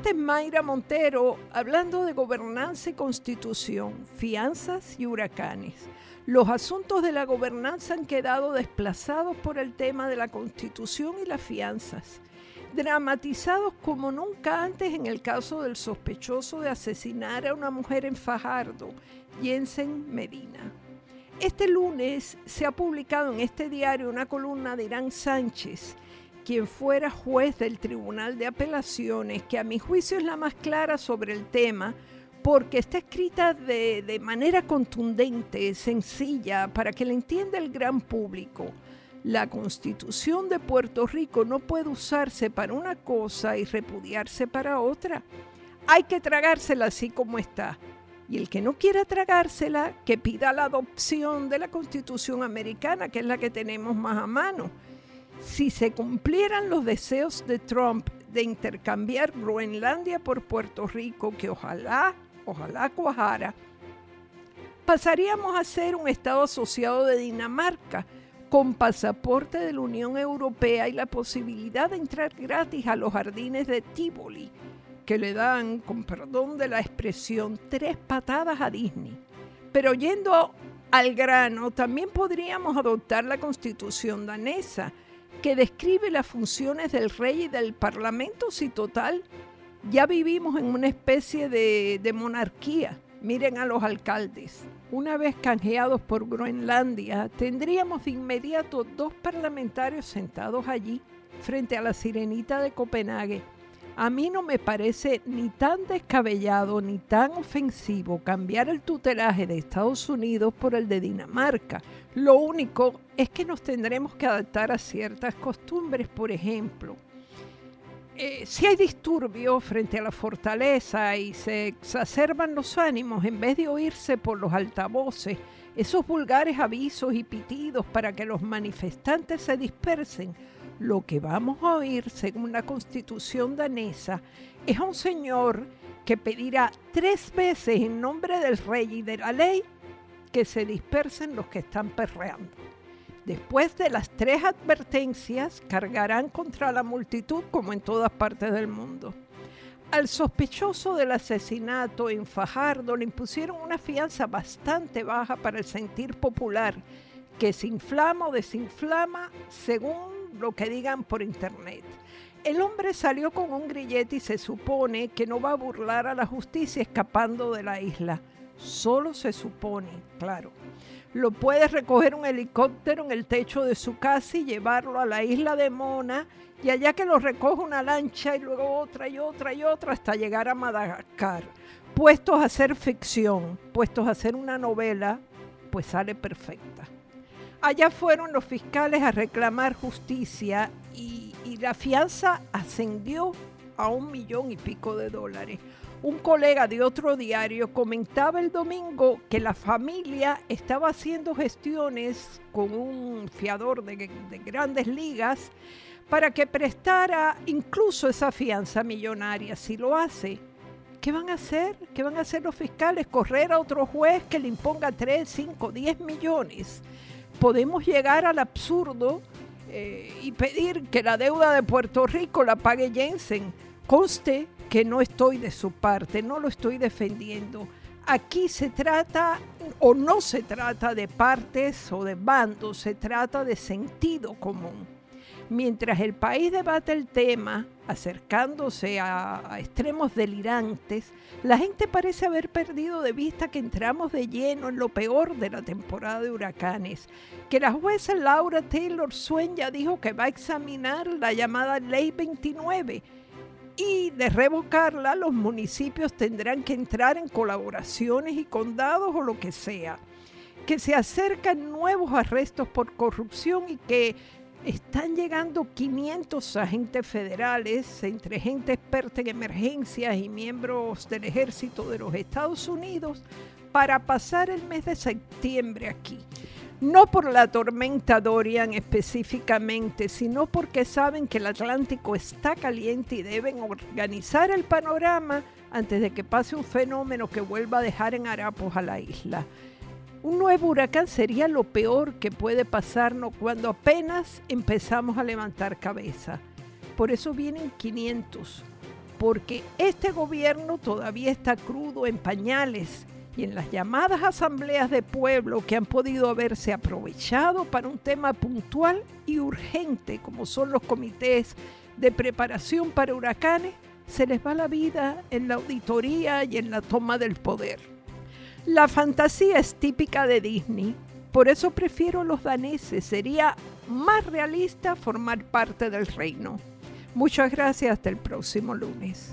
Esta es Mayra Montero hablando de gobernanza y constitución, fianzas y huracanes. Los asuntos de la gobernanza han quedado desplazados por el tema de la constitución y las fianzas, dramatizados como nunca antes en el caso del sospechoso de asesinar a una mujer en Fajardo, Jensen Medina. Este lunes se ha publicado en este diario una columna de Irán Sánchez, quien fuera juez del Tribunal de Apelaciones, que a mi juicio es la más clara sobre el tema, porque está escrita de, manera contundente, sencilla, para que la entienda el gran público. La constitución de Puerto Rico no puede usarse para una cosa y repudiarse para otra. Hay que tragársela así como está. Y el que no quiera tragársela, que pida la adopción de la constitución americana, que es la que tenemos más a mano. Si se cumplieran los deseos de Trump de intercambiar Groenlandia por Puerto Rico, que ojalá ojalá cuajara, pasaríamos a ser un Estado asociado de Dinamarca, con pasaporte de la Unión Europea y la posibilidad de entrar gratis a los jardines de Tivoli, que le dan, con perdón de la expresión, tres patadas a Disney. Pero yendo al grano, también podríamos adoptar la constitución danesa, que describe las funciones del rey y del parlamento si total ya vivimos en una especie de, monarquía. Miren a los alcaldes. Una vez canjeados por Groenlandia, tendríamos de inmediato dos parlamentarios sentados allí, frente a la sirenita de Copenhague. A mí no me parece ni tan descabellado ni tan ofensivo cambiar el tutelaje de Estados Unidos por el de Dinamarca. Lo único es que nos tendremos que adaptar a ciertas costumbres, por ejemplo, eh, si hay disturbios frente a la fortaleza y se exacerban los ánimos, en vez de oírse por los altavoces, esos vulgares avisos y pitidos para que los manifestantes se dispersen, lo que vamos a oír, según la constitución danesa, es un señor que pedirá tres veces en nombre del rey y de la ley que se dispersen los que están perreando. Después de las tres advertencias, cargarán contra la multitud como en todas partes del mundo. Al sospechoso del asesinato en Fajardo le impusieron una fianza bastante baja para el sentir popular, que se inflama o desinflama según lo que digan por internet. El hombre salió con un grillete y se supone que no va a burlar a la justicia escapando de la isla. Solo se supone, claro lo puede recoger un helicóptero en el techo de su casa y llevarlo a la isla de Mona y allá que lo recoge una lancha y luego otra y otra y otra hasta llegar a Madagascar. Puestos a hacer ficción, puestos a hacer una novela, pues sale perfecta. Allá fueron los fiscales a reclamar justicia y, la fianza ascendió a un millón y pico de dólares. Un colega de otro diario comentaba el domingo que la familia estaba haciendo gestiones con un fiador de, grandes ligas para que prestara incluso esa fianza millonaria. Si lo hace, ¿qué van a hacer? ¿Qué van a hacer los fiscales? ¿Correr a otro juez que le imponga 3, 5, 10 millones? Podemos llegar al absurdo eh, y pedir que la deuda de Puerto Rico la pague Jensen. Conste que no estoy de su parte, no lo estoy defendiendo. Aquí se trata o no se trata de partes o de bandos, se trata de sentido común. Mientras el país debate el tema, acercándose a, extremos delirantes, la gente parece haber perdido de vista que entramos de lleno en lo peor de la temporada de huracanes, que la jueza Laura Taylor ya dijo que va a examinar la llamada Ley 29 y de revocarla los municipios tendrán que entrar en colaboraciones y condados o lo que sea. Que se acercan nuevos arrestos por corrupción y que están llegando 500 agentes federales, entre gente experta en emergencias y miembros del ejército de los Estados Unidos, para pasar el mes de septiembre aquí no por la tormenta Dorian específicamente, sino porque saben que el Atlántico está caliente y deben organizar el panorama antes de que pase un fenómeno que vuelva a dejar en harapos a la isla. Un nuevo huracán sería lo peor que puede pasarnos cuando apenas empezamos a levantar cabeza. Por eso vienen 500 porque este gobierno todavía está crudo en pañales y en las llamadas asambleas de pueblo que han podido haberse aprovechado para un tema puntual y urgente como son los comités de preparación para huracanes, se les va la vida en la auditoría y en la toma del poder. La fantasía es típica de Disney, por eso prefiero los daneses, sería más realista formar parte del reino. Muchas gracias, hasta el próximo lunes.